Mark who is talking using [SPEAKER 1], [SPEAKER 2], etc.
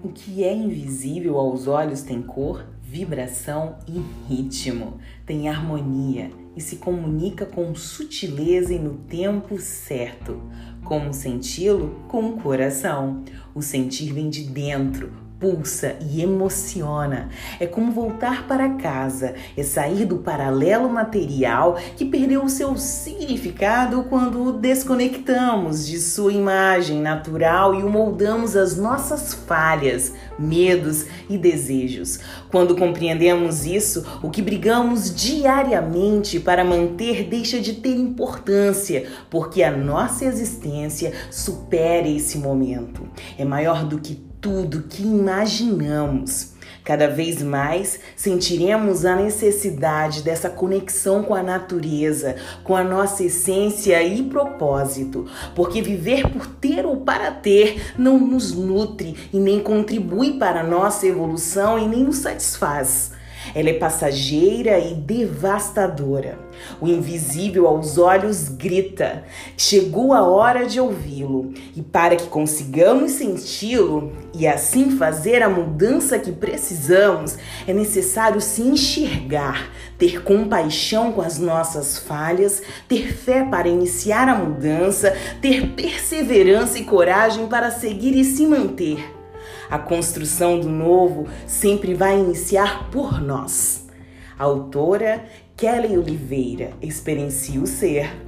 [SPEAKER 1] O que é invisível aos olhos tem cor, vibração e ritmo, tem harmonia e se comunica com sutileza e no tempo certo. Como senti-lo? Com o coração. O sentir vem de dentro, pulsa e emociona. É como voltar para casa, é sair do paralelo material que perdeu o seu significado quando o desconectamos de sua imagem natural e o moldamos às nossas falhas, medos e desejos. Quando compreendemos isso, o que brigamos diariamente para manter deixa de ter importância, porque a nossa existência supera esse momento. É maior do que tudo que imaginamos. Cada vez mais sentiremos a necessidade dessa conexão com a natureza, com a nossa essência e propósito, porque viver por ter ou para ter não nos nutre e nem contribui para a nossa evolução e nem nos satisfaz. Ela é passageira e devastadora. O invisível aos olhos grita: chegou a hora de ouvi-lo. E para que consigamos senti-lo e assim fazer a mudança que precisamos, é necessário se enxergar, ter compaixão com as nossas falhas, ter fé para iniciar a mudança, ter perseverança e coragem para seguir e se manter. A construção do novo sempre vai iniciar por nós. autora Kelly Oliveira, Experiencie o Ser.